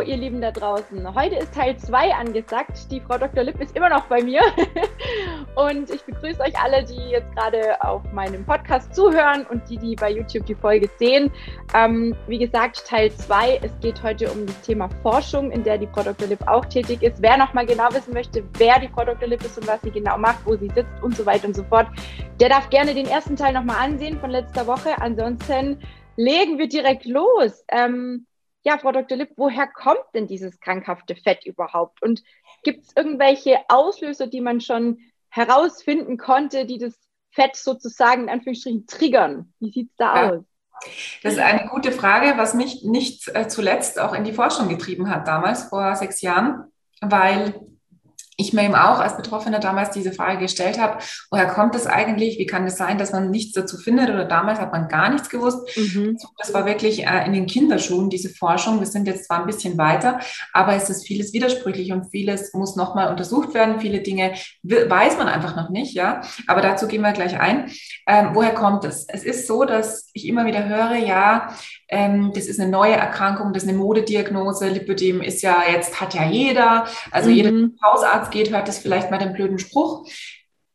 Ihr Lieben da draußen. Heute ist Teil 2 angesagt. Die Frau Dr. Lipp ist immer noch bei mir. Und ich begrüße euch alle, die jetzt gerade auf meinem Podcast zuhören und die, die bei YouTube die Folge sehen. Ähm, wie gesagt, Teil 2. Es geht heute um das Thema Forschung, in der die Frau Dr. Lipp auch tätig ist. Wer nochmal genau wissen möchte, wer die Frau Dr. Lipp ist und was sie genau macht, wo sie sitzt und so weiter und so fort, der darf gerne den ersten Teil nochmal ansehen von letzter Woche. Ansonsten legen wir direkt los. Ähm, ja, Frau Dr. Lipp, woher kommt denn dieses krankhafte Fett überhaupt? Und gibt es irgendwelche Auslöser, die man schon herausfinden konnte, die das Fett sozusagen in Anführungsstrichen triggern? Wie sieht es da ja. aus? Das ist eine gute Frage, was mich nicht äh, zuletzt auch in die Forschung getrieben hat, damals vor sechs Jahren, weil ich mir eben auch als Betroffener damals diese Frage gestellt habe, woher kommt es eigentlich? Wie kann es sein, dass man nichts dazu findet? Oder damals hat man gar nichts gewusst. Mhm. Das war wirklich äh, in den Kinderschuhen, diese Forschung. Wir sind jetzt zwar ein bisschen weiter, aber es ist vieles widersprüchlich und vieles muss nochmal untersucht werden. Viele Dinge weiß man einfach noch nicht, ja. Aber dazu gehen wir gleich ein. Ähm, woher kommt es? Es ist so, dass ich immer wieder höre, ja, ähm, das ist eine neue Erkrankung, das ist eine Modediagnose. Lipödem ist ja jetzt, hat ja jeder. Also mhm. jeder Hausarzt geht, hört es vielleicht mal den blöden Spruch.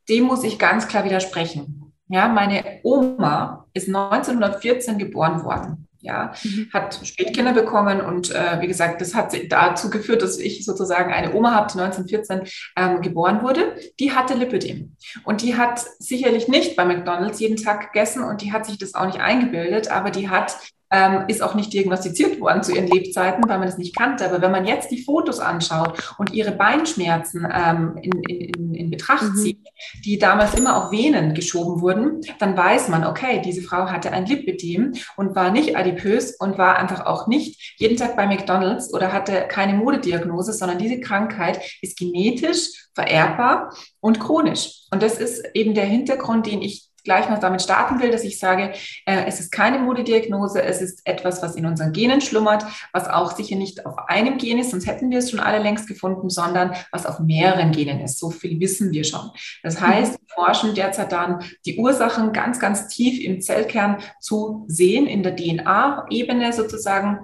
Dem muss ich ganz klar widersprechen. Ja, meine Oma ist 1914 geboren worden. Ja, mhm. hat Spätkinder bekommen und äh, wie gesagt, das hat dazu geführt, dass ich sozusagen eine Oma habe, die 1914 ähm, geboren wurde. Die hatte Lipödem und die hat sicherlich nicht bei McDonald's jeden Tag gegessen und die hat sich das auch nicht eingebildet, aber die hat ähm, ist auch nicht diagnostiziert worden zu ihren Lebzeiten, weil man das nicht kannte. Aber wenn man jetzt die Fotos anschaut und ihre Beinschmerzen ähm, in, in, in, Betracht mhm. zieht, die damals immer auf Venen geschoben wurden, dann weiß man, okay, diese Frau hatte ein Lipödem und war nicht adipös und war einfach auch nicht jeden Tag bei McDonald's oder hatte keine Modediagnose, sondern diese Krankheit ist genetisch vererbbar und chronisch. Und das ist eben der Hintergrund, den ich gleich noch damit starten will, dass ich sage, äh, es ist keine Modediagnose, es ist etwas, was in unseren Genen schlummert, was auch sicher nicht auf einem Gen ist, sonst hätten wir es schon alle längst gefunden, sondern was auf mehreren Genen ist. So viel wissen wir schon. Das heißt, wir forschen derzeit dann die Ursachen ganz, ganz tief im Zellkern zu sehen, in der DNA-Ebene sozusagen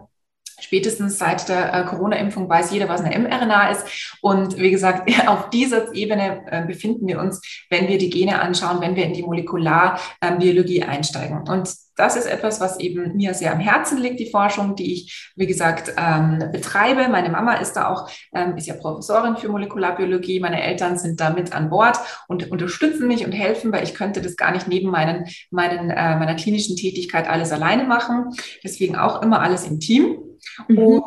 spätestens seit der äh, Corona-Impfung weiß jeder, was eine mRNA ist. Und wie gesagt, auf dieser Ebene äh, befinden wir uns, wenn wir die Gene anschauen, wenn wir in die Molekularbiologie ähm, einsteigen. Und das ist etwas, was eben mir sehr am Herzen liegt, die Forschung, die ich, wie gesagt, ähm, betreibe. Meine Mama ist da auch, ähm, ist ja Professorin für Molekularbiologie. Meine Eltern sind da mit an Bord und unterstützen mich und helfen, weil ich könnte das gar nicht neben meinen, meinen, äh, meiner klinischen Tätigkeit alles alleine machen. Deswegen auch immer alles im Team. Mhm. Und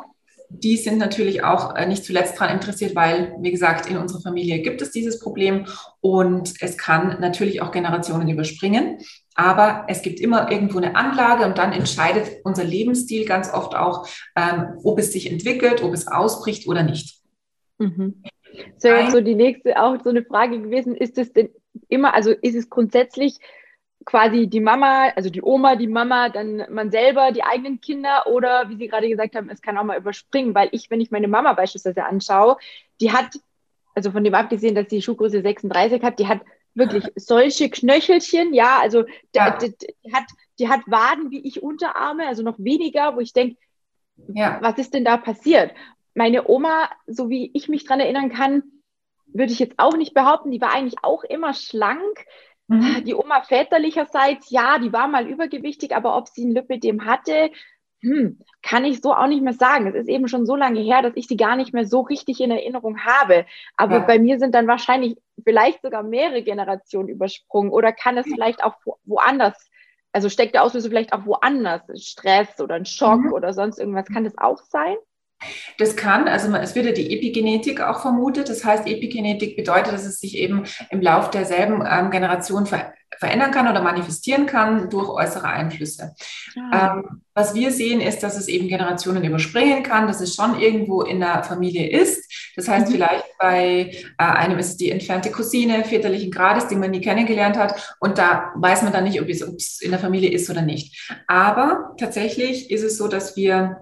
die sind natürlich auch äh, nicht zuletzt daran interessiert, weil, wie gesagt, in unserer Familie gibt es dieses Problem und es kann natürlich auch Generationen überspringen. Aber es gibt immer irgendwo eine Anlage und dann entscheidet unser Lebensstil ganz oft auch, ähm, ob es sich entwickelt, ob es ausbricht oder nicht. Mhm. So, jetzt so die nächste auch so eine Frage gewesen, ist es denn immer, also ist es grundsätzlich quasi die Mama, also die Oma, die Mama, dann man selber, die eigenen Kinder oder wie Sie gerade gesagt haben, es kann auch mal überspringen, weil ich, wenn ich meine Mama beispielsweise anschaue, die hat, also von dem abgesehen, dass sie Schuhgröße 36 hat, die hat wirklich solche Knöchelchen, ja, also ja. Die, die, hat, die hat Waden wie ich Unterarme, also noch weniger, wo ich denke, ja. was ist denn da passiert? Meine Oma, so wie ich mich dran erinnern kann, würde ich jetzt auch nicht behaupten, die war eigentlich auch immer schlank. Mhm. Die Oma väterlicherseits, ja, die war mal übergewichtig, aber ob sie ein Lipidem hatte, hm, kann ich so auch nicht mehr sagen. Es ist eben schon so lange her, dass ich sie gar nicht mehr so richtig in Erinnerung habe. Aber ja. bei mir sind dann wahrscheinlich vielleicht sogar mehrere Generationen übersprungen oder kann es vielleicht auch woanders, also steckt der Auslöser vielleicht auch woanders, Stress oder ein Schock mhm. oder sonst irgendwas. Kann das auch sein? Das kann, also es wird ja die Epigenetik auch vermutet. Das heißt, Epigenetik bedeutet, dass es sich eben im Lauf derselben ähm, Generation ver verändern kann oder manifestieren kann durch äußere Einflüsse. Ah. Ähm, was wir sehen, ist, dass es eben Generationen überspringen kann, dass es schon irgendwo in der Familie ist. Das heißt, mhm. vielleicht bei äh, einem ist es die entfernte Cousine väterlichen Grades, die man nie kennengelernt hat. Und da weiß man dann nicht, ob es in der Familie ist oder nicht. Aber tatsächlich ist es so, dass wir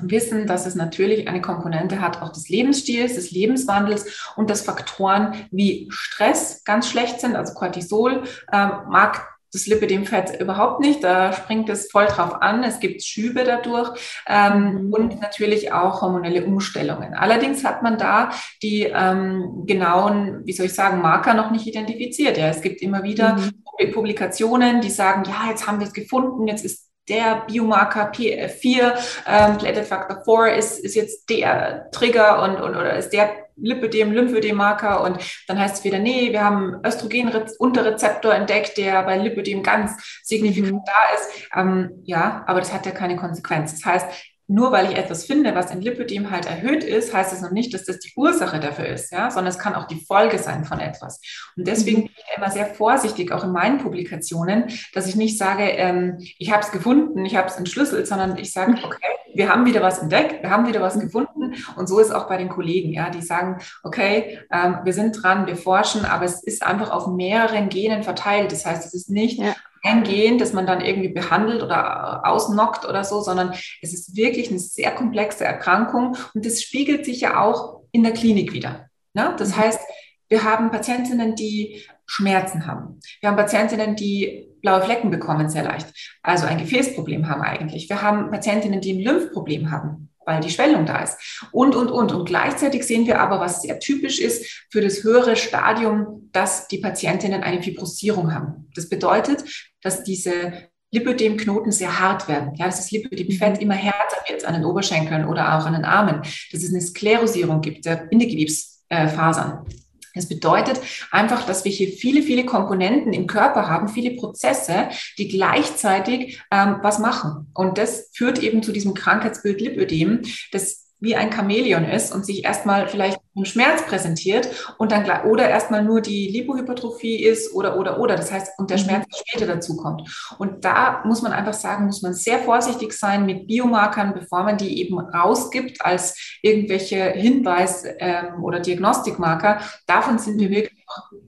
wissen, dass es natürlich eine Komponente hat, auch des Lebensstils, des Lebenswandels und dass Faktoren wie Stress ganz schlecht sind. Also Cortisol ähm, mag das Lipidemfett überhaupt nicht. Da springt es voll drauf an. Es gibt Schübe dadurch ähm, mhm. und natürlich auch hormonelle Umstellungen. Allerdings hat man da die ähm, genauen, wie soll ich sagen, Marker noch nicht identifiziert. Ja, es gibt immer wieder mhm. Publikationen, die sagen, ja, jetzt haben wir es gefunden, jetzt ist der Biomarker PF4, ähm, Platelet Factor 4 ist, ist jetzt der Trigger und, und oder ist der Lipödem, Lymphödem-Marker und dann heißt es wieder, nee, wir haben Östrogen-Unterrezeptor entdeckt, der bei Lipödem ganz signifikant mhm. da ist. Ähm, ja, aber das hat ja keine Konsequenz. Das heißt, nur weil ich etwas finde, was in Lipödem halt erhöht ist, heißt es noch nicht, dass das die Ursache dafür ist, ja, sondern es kann auch die Folge sein von etwas. Und deswegen mhm. bin ich immer sehr vorsichtig, auch in meinen Publikationen, dass ich nicht sage, ähm, ich habe es gefunden, ich habe es entschlüsselt, sondern ich sage, okay, wir haben wieder was entdeckt, wir haben wieder was gefunden. Und so ist auch bei den Kollegen, ja, die sagen, okay, ähm, wir sind dran, wir forschen, aber es ist einfach auf mehreren Genen verteilt. Das heißt, es ist nicht ja ein Gen, das man dann irgendwie behandelt oder ausnockt oder so, sondern es ist wirklich eine sehr komplexe Erkrankung und das spiegelt sich ja auch in der Klinik wieder. Ne? Das mhm. heißt, wir haben Patientinnen, die Schmerzen haben. Wir haben Patientinnen, die blaue Flecken bekommen sehr leicht, also ein Gefäßproblem haben eigentlich. Wir haben Patientinnen, die ein Lymphproblem haben weil die Schwellung da ist. Und, und, und. Und gleichzeitig sehen wir aber, was sehr typisch ist für das höhere Stadium, dass die Patientinnen eine Fibrosierung haben. Das bedeutet, dass diese Lipödemknoten sehr hart werden. Ja, dass das Lipödemfett mhm. immer härter wird an den Oberschenkeln oder auch an den Armen. Dass es eine Sklerosierung gibt der Bindegewebsfasern. Das bedeutet einfach, dass wir hier viele, viele Komponenten im Körper haben, viele Prozesse, die gleichzeitig ähm, was machen. Und das führt eben zu diesem Krankheitsbild Lipödem, das wie ein Chamäleon ist und sich erstmal vielleicht im Schmerz präsentiert und dann oder erstmal nur die Lipohypertrophie ist oder oder oder. Das heißt und der mhm. Schmerz später dazu kommt. Und da muss man einfach sagen muss man sehr vorsichtig sein mit Biomarkern bevor man die eben rausgibt als irgendwelche Hinweis ähm, oder Diagnostikmarker. Davon sind wir wirklich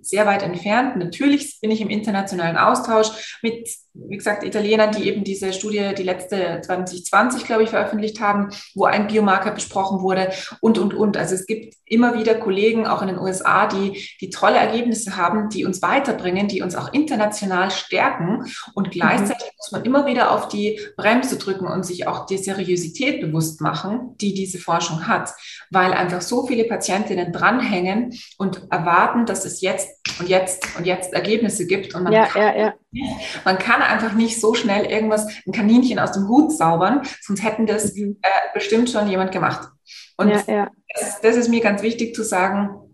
sehr weit entfernt natürlich bin ich im internationalen Austausch mit wie gesagt, Italienern, die eben diese Studie, die letzte 2020, glaube ich, veröffentlicht haben, wo ein Biomarker besprochen wurde und, und, und. Also es gibt immer wieder Kollegen, auch in den USA, die, die tolle Ergebnisse haben, die uns weiterbringen, die uns auch international stärken. Und gleichzeitig mhm. muss man immer wieder auf die Bremse drücken und sich auch die Seriosität bewusst machen, die diese Forschung hat, weil einfach so viele Patientinnen dranhängen und erwarten, dass es jetzt und jetzt und jetzt Ergebnisse gibt. Und man, ja, kann, ja, ja. man kann einfach nicht so schnell irgendwas, ein Kaninchen aus dem Hut zaubern, sonst hätten das mhm. äh, bestimmt schon jemand gemacht. Und das, das ist mir ganz wichtig zu sagen,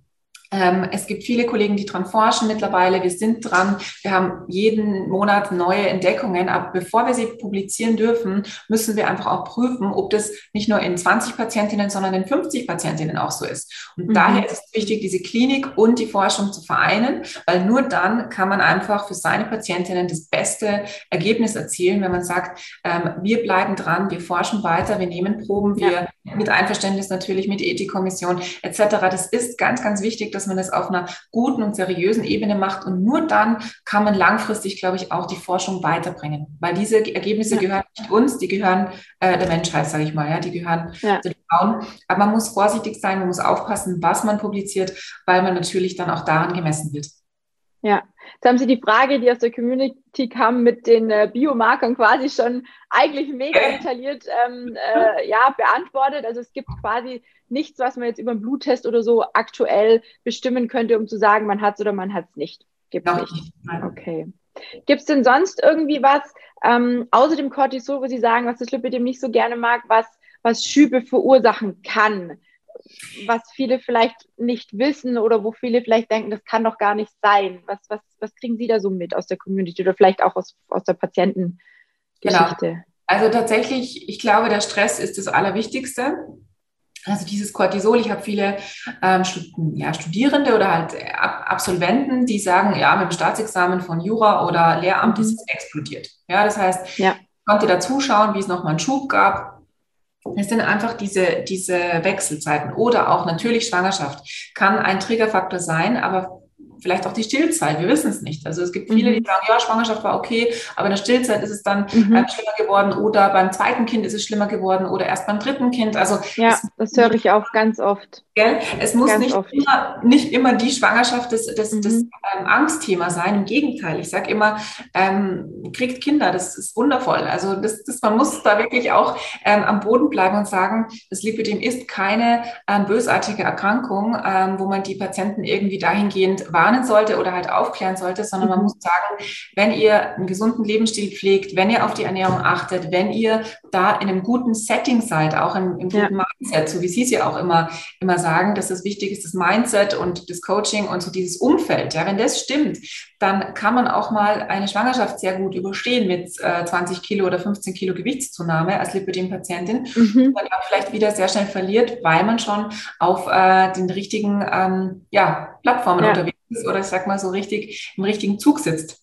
es gibt viele Kollegen, die dran forschen mittlerweile. Wir sind dran. Wir haben jeden Monat neue Entdeckungen. Aber bevor wir sie publizieren dürfen, müssen wir einfach auch prüfen, ob das nicht nur in 20 Patientinnen, sondern in 50 Patientinnen auch so ist. Und mhm. daher ist es wichtig, diese Klinik und die Forschung zu vereinen, weil nur dann kann man einfach für seine Patientinnen das beste Ergebnis erzielen, wenn man sagt, ähm, wir bleiben dran, wir forschen weiter, wir nehmen Proben, wir ja. mit Einverständnis natürlich mit Ethikkommission etc. Das ist ganz, ganz wichtig, dass dass man das auf einer guten und seriösen Ebene macht. Und nur dann kann man langfristig, glaube ich, auch die Forschung weiterbringen. Weil diese Ergebnisse ja. gehören nicht uns, die gehören äh, der Menschheit, sage ich mal. Ja, die gehören ja. den Frauen. Aber man muss vorsichtig sein, man muss aufpassen, was man publiziert, weil man natürlich dann auch daran gemessen wird. Ja, Jetzt haben Sie die Frage, die aus der Community kam, mit den äh, Biomarkern quasi schon eigentlich mega detailliert ähm, äh, ja, beantwortet. Also es gibt quasi nichts, was man jetzt über einen Bluttest oder so aktuell bestimmen könnte, um zu sagen, man hat es oder man hat es nicht. Gibt es nicht. Okay. Gibt es denn sonst irgendwie was, ähm, außer dem Cortisol, wo Sie sagen, was das Lipidem nicht so gerne mag, was, was Schübe verursachen kann? Was viele vielleicht nicht wissen oder wo viele vielleicht denken, das kann doch gar nicht sein. Was, was, was kriegen Sie da so mit aus der Community oder vielleicht auch aus, aus der Patientengeschichte? Genau. Also tatsächlich, ich glaube, der Stress ist das Allerwichtigste. Also dieses Cortisol, ich habe viele ähm, Studierende oder halt Ab Absolventen, die sagen, ja, mit dem Staatsexamen von Jura oder Lehramt mhm. ist es explodiert. Ja, das heißt, ja. konnte da zuschauen, wie es nochmal einen Schub gab. Es sind einfach diese, diese Wechselzeiten. Oder auch natürlich Schwangerschaft. Kann ein Triggerfaktor sein, aber vielleicht auch die Stillzeit. Wir wissen es nicht. Also es gibt viele, die mhm. sagen, ja, Schwangerschaft war okay, aber in der Stillzeit ist es dann mhm. äh, schlimmer geworden oder beim zweiten Kind ist es schlimmer geworden oder erst beim dritten Kind. Also ja, das höre ich auch ganz oft. Gell? Es muss nicht immer, nicht immer die Schwangerschaft das, das, mhm. das ähm, Angstthema sein. Im Gegenteil, ich sage immer, ähm, kriegt Kinder, das ist wundervoll. Also das, das, man muss da wirklich auch ähm, am Boden bleiben und sagen, das Lipidem ist keine ähm, bösartige Erkrankung, ähm, wo man die Patienten irgendwie dahingehend warnen sollte oder halt aufklären sollte, sondern mhm. man muss sagen, wenn ihr einen gesunden Lebensstil pflegt, wenn ihr auf die Ernährung achtet, wenn ihr da in einem guten Setting seid, auch im, im guten ja. Mindset, so wie Sie es ja auch immer, immer sagen, dass das wichtig ist, das Mindset und das Coaching und so dieses Umfeld. Ja, wenn das stimmt, dann kann man auch mal eine Schwangerschaft sehr gut überstehen mit äh, 20 Kilo oder 15 Kilo Gewichtszunahme als Lipidem-Patientin, mhm. man dann vielleicht wieder sehr schnell verliert, weil man schon auf äh, den richtigen ähm, ja, Plattformen ja. unterwegs ist oder ich sag mal so richtig im richtigen Zug sitzt.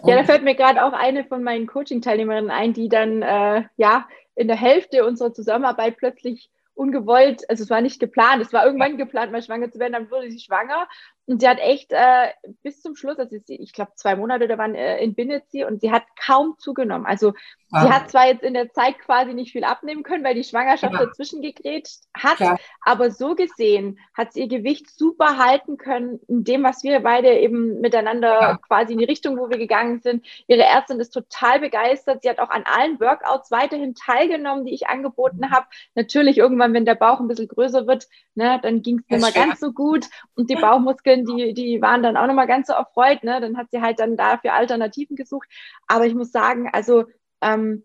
Und ja, da fällt mir gerade auch eine von meinen Coaching-Teilnehmerinnen ein, die dann äh, ja in der Hälfte unserer Zusammenarbeit plötzlich ungewollt, also es war nicht geplant, es war irgendwann geplant, mal schwanger zu werden, dann wurde sie schwanger und sie hat echt äh, bis zum Schluss, also sie, ich glaube zwei Monate da waren äh, entbindet sie und sie hat kaum zugenommen. Also ah. sie hat zwar jetzt in der Zeit quasi nicht viel abnehmen können, weil die Schwangerschaft ja. dazwischen gegrätscht hat, ja. aber so gesehen hat sie ihr Gewicht super halten können in dem, was wir beide eben miteinander ja. quasi in die Richtung, wo wir gegangen sind. Ihre Ärztin ist total begeistert. Sie hat auch an allen Workouts weiterhin teilgenommen, die ich angeboten mhm. habe. Natürlich irgendwann, wenn der Bauch ein bisschen größer wird, ne, dann ging es nicht mehr ganz so gut und die Bauchmuskeln die, die waren dann auch nochmal ganz so erfreut. Ne? Dann hat sie halt dann dafür Alternativen gesucht. Aber ich muss sagen, also ähm,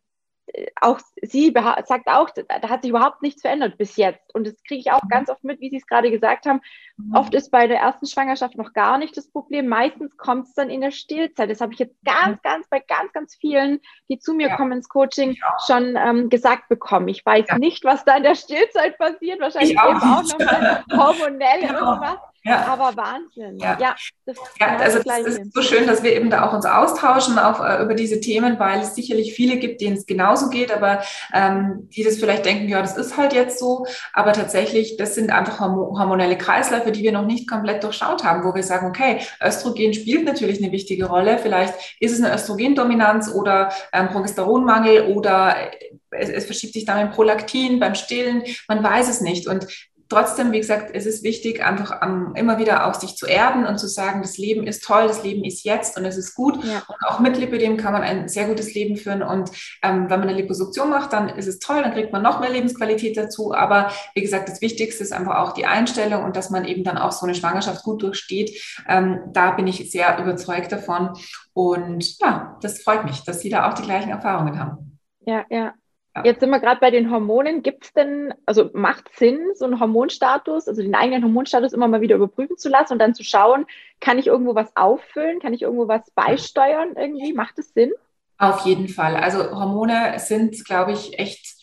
auch sie sagt auch, da hat sich überhaupt nichts verändert bis jetzt. Und das kriege ich auch mhm. ganz oft mit, wie Sie es gerade gesagt haben. Mhm. Oft ist bei der ersten Schwangerschaft noch gar nicht das Problem. Meistens kommt es dann in der Stillzeit. Das habe ich jetzt ganz, mhm. ganz bei ganz, ganz vielen, die zu mir ja. kommen ins Coaching, schon ähm, gesagt bekommen. Ich weiß ja. nicht, was da in der Stillzeit passiert. Wahrscheinlich auch eben auch nochmal hormonell genau. irgendwas. Ja. Aber Wahnsinn. Ja, ja, das, ja also das ist so schön, dass wir eben da auch uns austauschen auch äh, über diese Themen, weil es sicherlich viele gibt, denen es genauso geht, aber ähm, die das vielleicht denken, ja, das ist halt jetzt so. Aber tatsächlich, das sind einfach hormonelle Kreisläufe, die wir noch nicht komplett durchschaut haben, wo wir sagen, okay, Östrogen spielt natürlich eine wichtige Rolle. Vielleicht ist es eine Östrogendominanz oder ähm, Progesteronmangel oder es, es, verschiebt sich dann ein Prolaktin beim Stillen, man weiß es nicht. Und trotzdem, wie gesagt, es ist wichtig, einfach um, immer wieder auch sich zu erden und zu sagen, das Leben ist toll, das Leben ist jetzt und es ist gut. Ja. Und auch mit Lipidem kann man ein sehr gutes Leben führen. Und ähm, wenn man eine Liposuktion macht, dann ist es toll, dann kriegt man noch mehr Lebensqualität dazu. Aber wie gesagt, das Wichtigste ist einfach auch die Einstellung und dass man eben dann auch so eine Schwangerschaft gut durchsteht. Ähm, da bin ich sehr überzeugt davon. Und ja, das freut mich, dass Sie da auch die gleichen Erfahrungen haben. Ja, ja. Jetzt sind wir gerade bei den Hormonen. Gibt es denn, also macht Sinn, so einen Hormonstatus, also den eigenen Hormonstatus immer mal wieder überprüfen zu lassen und dann zu schauen, kann ich irgendwo was auffüllen, kann ich irgendwo was beisteuern irgendwie? Macht es Sinn? Auf jeden Fall. Also Hormone sind, glaube ich, echt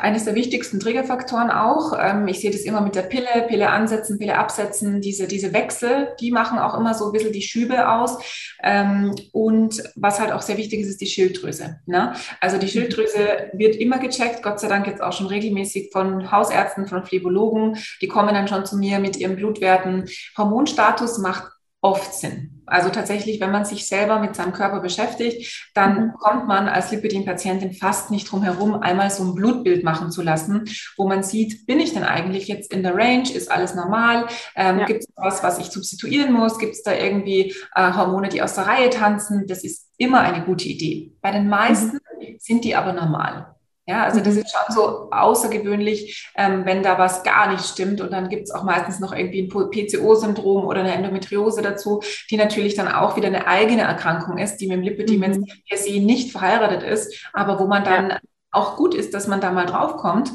eines der wichtigsten Triggerfaktoren auch. Ähm, ich sehe das immer mit der Pille, Pille ansetzen, Pille absetzen, diese, diese Wechsel, die machen auch immer so ein bisschen die Schübe aus. Ähm, und was halt auch sehr wichtig ist, ist die Schilddrüse. Ne? Also die Schilddrüse wird immer gecheckt, Gott sei Dank jetzt auch schon regelmäßig von Hausärzten, von Phlebologen. Die kommen dann schon zu mir mit ihren Blutwerten. Hormonstatus macht oft Sinn. Also tatsächlich, wenn man sich selber mit seinem Körper beschäftigt, dann mhm. kommt man als Lipidem-Patientin fast nicht drum herum, einmal so ein Blutbild machen zu lassen, wo man sieht, bin ich denn eigentlich jetzt in der Range? Ist alles normal? Ähm, ja. Gibt es was, was ich substituieren muss? Gibt es da irgendwie äh, Hormone, die aus der Reihe tanzen? Das ist immer eine gute Idee. Bei den meisten mhm. sind die aber normal. Ja, also das mhm. ist schon so außergewöhnlich, ähm, wenn da was gar nicht stimmt. Und dann gibt es auch meistens noch irgendwie ein PCO-Syndrom oder eine Endometriose dazu, die natürlich dann auch wieder eine eigene Erkrankung ist, die mit dem Lipidem mhm. per se nicht verheiratet ist, aber wo man dann ja. auch gut ist, dass man da mal draufkommt.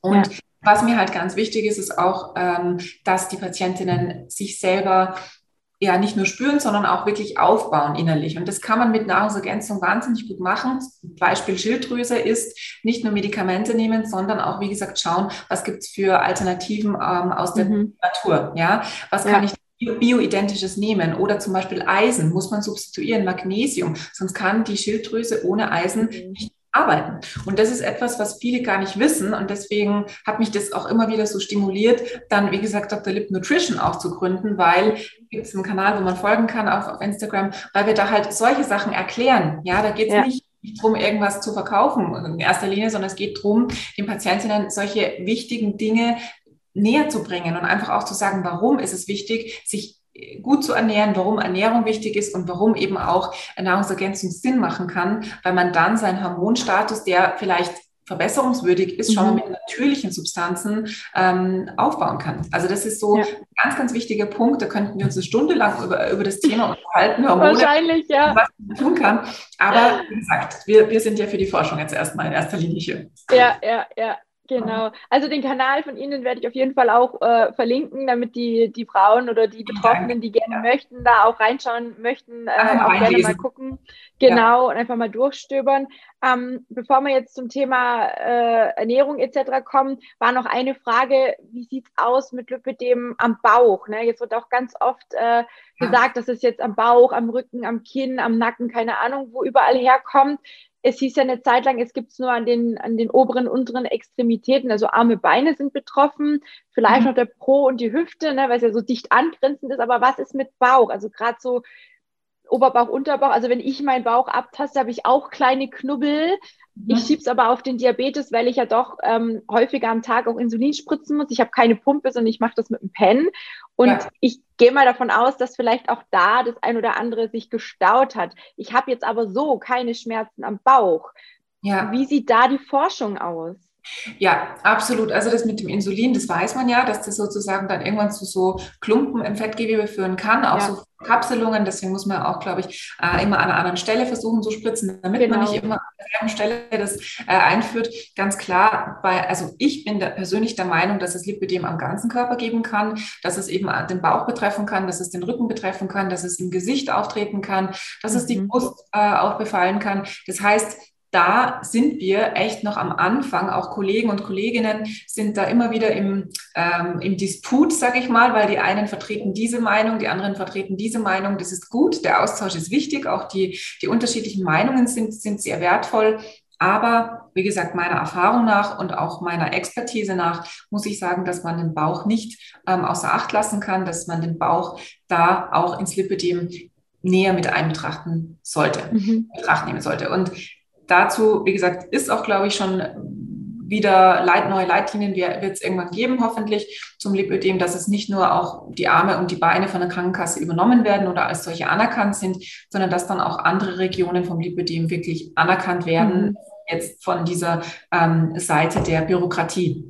Und ja. was mir halt ganz wichtig ist, ist auch, ähm, dass die Patientinnen sich selber ja nicht nur spüren, sondern auch wirklich aufbauen innerlich. Und das kann man mit Nahrungsergänzung wahnsinnig gut machen. Beispiel Schilddrüse ist nicht nur Medikamente nehmen, sondern auch, wie gesagt, schauen, was gibt es für Alternativen ähm, aus der mhm. Natur. Ja, was kann ja. ich bioidentisches nehmen oder zum Beispiel Eisen muss man substituieren, Magnesium, sonst kann die Schilddrüse ohne Eisen mhm. nicht arbeiten. Und das ist etwas, was viele gar nicht wissen. Und deswegen hat mich das auch immer wieder so stimuliert, dann, wie gesagt, Dr. Lip Nutrition auch zu gründen, weil gibt es einen Kanal, wo man folgen kann auf, auf Instagram, weil wir da halt solche Sachen erklären. Ja, da geht es ja. nicht nicht darum, irgendwas zu verkaufen in erster Linie, sondern es geht darum, den Patientinnen solche wichtigen Dinge näher zu bringen und einfach auch zu sagen, warum ist es wichtig, sich gut zu ernähren, warum Ernährung wichtig ist und warum eben auch Nahrungsergänzung Sinn machen kann, weil man dann seinen Hormonstatus, der vielleicht verbesserungswürdig ist, schon mhm. mit natürlichen Substanzen ähm, aufbauen kann. Also das ist so ja. ein ganz, ganz wichtiger Punkt. Da könnten wir uns eine Stunde lang über, über das Thema unterhalten, Hormone, Wahrscheinlich, ja. was man tun kann. Aber wie gesagt, wir, wir sind ja für die Forschung jetzt erstmal in erster Linie hier. Ja, ja, ja. Genau. Also den Kanal von Ihnen werde ich auf jeden Fall auch äh, verlinken, damit die, die Frauen oder die Betroffenen, die gerne möchten, da auch reinschauen möchten, äh, auch gerne mal gucken. Genau, ja. und einfach mal durchstöbern. Ähm, bevor wir jetzt zum Thema äh, Ernährung etc. kommen, war noch eine Frage, wie sieht es aus mit Lipidem am Bauch? Ne? Jetzt wird auch ganz oft äh, gesagt, dass es jetzt am Bauch, am Rücken, am Kinn, am Nacken, keine Ahnung, wo überall herkommt es hieß ja eine Zeit lang, es gibt es nur an den, an den oberen, unteren Extremitäten, also Arme, Beine sind betroffen, vielleicht mhm. noch der Po und die Hüfte, ne, weil es ja so dicht angrenzend ist, aber was ist mit Bauch? Also gerade so Oberbauch, Unterbauch, also wenn ich meinen Bauch abtaste, habe ich auch kleine Knubbel. Ich schiebe es aber auf den Diabetes, weil ich ja doch ähm, häufiger am Tag auch Insulin spritzen muss. Ich habe keine Pumpe, sondern ich mache das mit dem Pen. Und ja. ich gehe mal davon aus, dass vielleicht auch da das ein oder andere sich gestaut hat. Ich habe jetzt aber so keine Schmerzen am Bauch. Ja. Wie sieht da die Forschung aus? Ja, absolut. Also das mit dem Insulin, das weiß man ja, dass das sozusagen dann irgendwann zu so Klumpen im Fettgewebe führen kann, auch ja. so Kapselungen. Deswegen muss man auch, glaube ich, äh, immer an einer anderen Stelle versuchen zu spritzen, damit genau. man nicht immer an derselben Stelle das äh, einführt. Ganz klar, bei, also ich bin persönlich der Meinung, dass es Lipidem am ganzen Körper geben kann, dass es eben den Bauch betreffen kann, dass es den Rücken betreffen kann, dass es im Gesicht auftreten kann, dass mhm. es die mhm. Brust äh, auch befallen kann. Das heißt, da sind wir echt noch am Anfang. Auch Kollegen und Kolleginnen sind da immer wieder im, ähm, im Disput, sage ich mal, weil die einen vertreten diese Meinung, die anderen vertreten diese Meinung. Das ist gut, der Austausch ist wichtig, auch die, die unterschiedlichen Meinungen sind, sind sehr wertvoll. Aber wie gesagt, meiner Erfahrung nach und auch meiner Expertise nach muss ich sagen, dass man den Bauch nicht ähm, außer Acht lassen kann, dass man den Bauch da auch ins Lipidem näher mit einbetrachten sollte, mhm. Betracht nehmen sollte. Und dazu, wie gesagt, ist auch, glaube ich, schon wieder Leit, neue Leitlinien wird es irgendwann geben, hoffentlich zum Lipödem, dass es nicht nur auch die Arme und die Beine von der Krankenkasse übernommen werden oder als solche anerkannt sind, sondern dass dann auch andere Regionen vom Lipödem wirklich anerkannt werden, mhm. jetzt von dieser ähm, Seite der Bürokratie.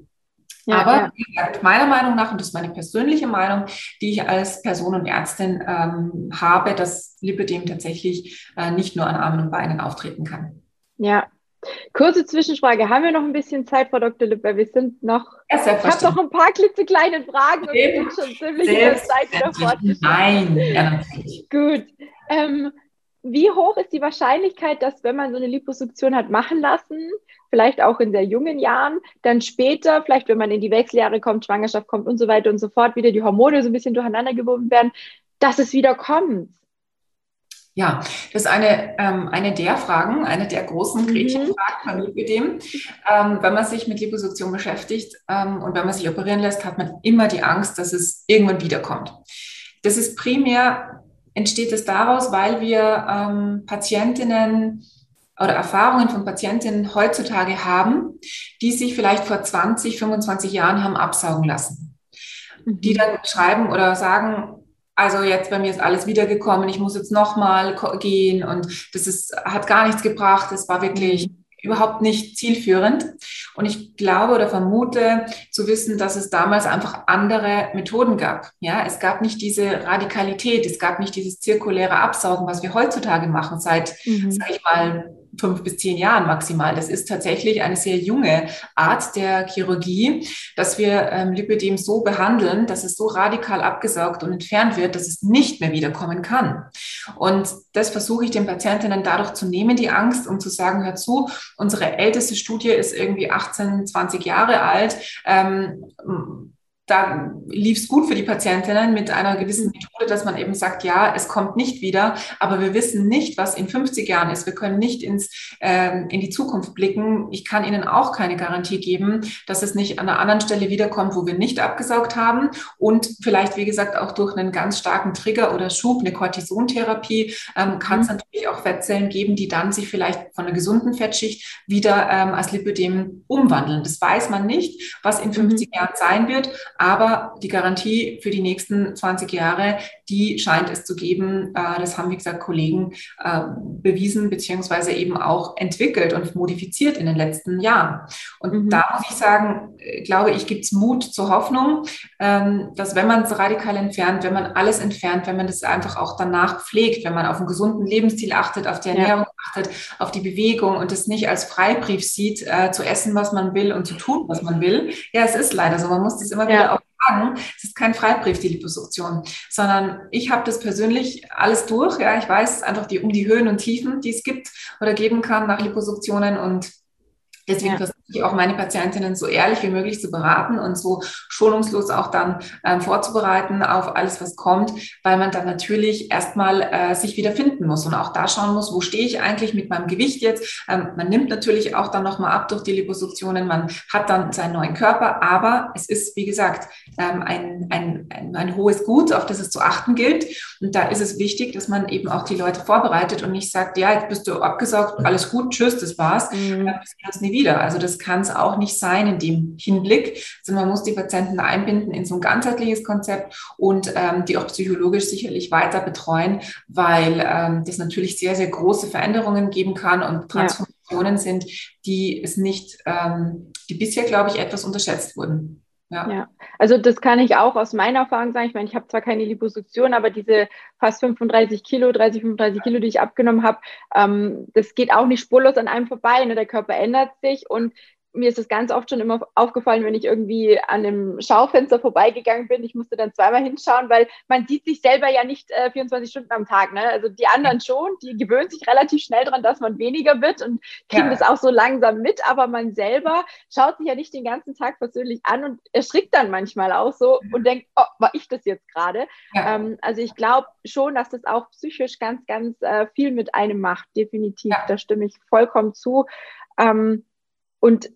Ja, Aber ja. wie gesagt, meiner Meinung nach, und das ist meine persönliche Meinung, die ich als Person und Ärztin ähm, habe, dass Lipödem tatsächlich äh, nicht nur an Armen und Beinen auftreten kann. Ja. Kurze Zwischenfrage. Haben wir noch ein bisschen Zeit, Frau Dr. Lippe? Wir sind noch. Ich habe noch ein paar klitzekleine Fragen und wir sind schon ziemlich in der Zeit wieder fortgeschritten. Nein, ja, natürlich. Gut. Ähm, wie hoch ist die Wahrscheinlichkeit, dass, wenn man so eine Liposuktion hat machen lassen, vielleicht auch in sehr jungen Jahren, dann später, vielleicht wenn man in die Wechseljahre kommt, Schwangerschaft kommt und so weiter und so fort, wieder die Hormone so ein bisschen durcheinander gewoben werden, dass es wieder kommt? Ja, das ist eine, ähm, eine der Fragen, eine der großen mhm. Gretchenfragen von Lipidem. Ähm, wenn man sich mit Liposuktion beschäftigt ähm, und wenn man sich operieren lässt, hat man immer die Angst, dass es irgendwann wiederkommt. Das ist primär, entsteht es daraus, weil wir ähm, Patientinnen oder Erfahrungen von Patientinnen heutzutage haben, die sich vielleicht vor 20, 25 Jahren haben absaugen lassen. Die mhm. dann schreiben oder sagen, also jetzt bei mir ist alles wiedergekommen, ich muss jetzt nochmal gehen und das ist, hat gar nichts gebracht. Es war wirklich mhm. überhaupt nicht zielführend. Und ich glaube oder vermute zu wissen, dass es damals einfach andere Methoden gab. Ja, es gab nicht diese Radikalität, es gab nicht dieses zirkuläre Absaugen, was wir heutzutage machen seit, mhm. sag ich mal, fünf bis zehn Jahren maximal. Das ist tatsächlich eine sehr junge Art der Chirurgie, dass wir ähm, Lipidem so behandeln, dass es so radikal abgesaugt und entfernt wird, dass es nicht mehr wiederkommen kann. Und das versuche ich den Patientinnen dadurch zu nehmen, die Angst, um zu sagen, hör zu, unsere älteste Studie ist irgendwie 18, 20 Jahre alt. Ähm, da lief es gut für die Patientinnen mit einer gewissen Methode, dass man eben sagt, ja, es kommt nicht wieder, aber wir wissen nicht, was in 50 Jahren ist. Wir können nicht ins, ähm, in die Zukunft blicken. Ich kann Ihnen auch keine Garantie geben, dass es nicht an einer anderen Stelle wiederkommt, wo wir nicht abgesaugt haben und vielleicht, wie gesagt, auch durch einen ganz starken Trigger oder Schub, eine Cortisontherapie, ähm, kann es mhm. natürlich auch Fettzellen geben, die dann sich vielleicht von einer gesunden Fettschicht wieder ähm, als Lipödem umwandeln. Das weiß man nicht, was in 50 mhm. Jahren sein wird. Aber die Garantie für die nächsten 20 Jahre, die scheint es zu geben. Äh, das haben, wie gesagt, Kollegen äh, bewiesen beziehungsweise eben auch entwickelt und modifiziert in den letzten Jahren. Und mhm. da muss ich sagen, glaube ich, gibt es Mut zur Hoffnung, ähm, dass wenn man es radikal entfernt, wenn man alles entfernt, wenn man das einfach auch danach pflegt, wenn man auf einen gesunden Lebensstil achtet, auf die Ernährung ja. Achtet, auf die Bewegung und es nicht als Freibrief sieht, zu essen, was man will und zu tun, was man will. Ja, es ist leider so. Man muss das immer ja. wieder auch sagen, es ist kein Freibrief, die Liposuktion, sondern ich habe das persönlich alles durch. Ja, ich weiß einfach die, um die Höhen und Tiefen, die es gibt oder geben kann nach Liposuktionen und Deswegen ja. Ich auch meine Patientinnen so ehrlich wie möglich zu beraten und so schonungslos auch dann ähm, vorzubereiten auf alles, was kommt, weil man dann natürlich erstmal äh, sich wieder finden muss und auch da schauen muss, wo stehe ich eigentlich mit meinem Gewicht jetzt. Ähm, man nimmt natürlich auch dann nochmal ab durch die Liposuktionen, man hat dann seinen neuen Körper, aber es ist, wie gesagt, ähm, ein, ein, ein, ein hohes Gut, auf das es zu achten gilt. Und da ist es wichtig, dass man eben auch die Leute vorbereitet und nicht sagt, ja, jetzt bist du abgesaugt, alles gut, tschüss, das war's. Mhm. Dann nie wieder. Also das kann es auch nicht sein in dem Hinblick, sondern man muss die Patienten einbinden in so ein ganzheitliches Konzept und ähm, die auch psychologisch sicherlich weiter betreuen, weil ähm, das natürlich sehr, sehr große Veränderungen geben kann und Transformationen ja. sind, die es nicht, ähm, die bisher, glaube ich, etwas unterschätzt wurden. Ja. ja. also das kann ich auch aus meiner Erfahrung sagen. Ich meine, ich habe zwar keine Liposuktion, aber diese fast 35 Kilo, 30, 35 Kilo, die ich abgenommen habe, ähm, das geht auch nicht spurlos an einem vorbei. Ne? Der Körper ändert sich und mir ist es ganz oft schon immer aufgefallen, wenn ich irgendwie an einem Schaufenster vorbeigegangen bin. Ich musste dann zweimal hinschauen, weil man sieht sich selber ja nicht äh, 24 Stunden am Tag. Ne? Also die anderen schon, die gewöhnen sich relativ schnell daran, dass man weniger wird und kriegen ja. das auch so langsam mit. Aber man selber schaut sich ja nicht den ganzen Tag persönlich an und erschrickt dann manchmal auch so mhm. und denkt, oh, war ich das jetzt gerade? Ja. Ähm, also ich glaube schon, dass das auch psychisch ganz, ganz äh, viel mit einem macht. Definitiv. Ja. Da stimme ich vollkommen zu. Ähm, und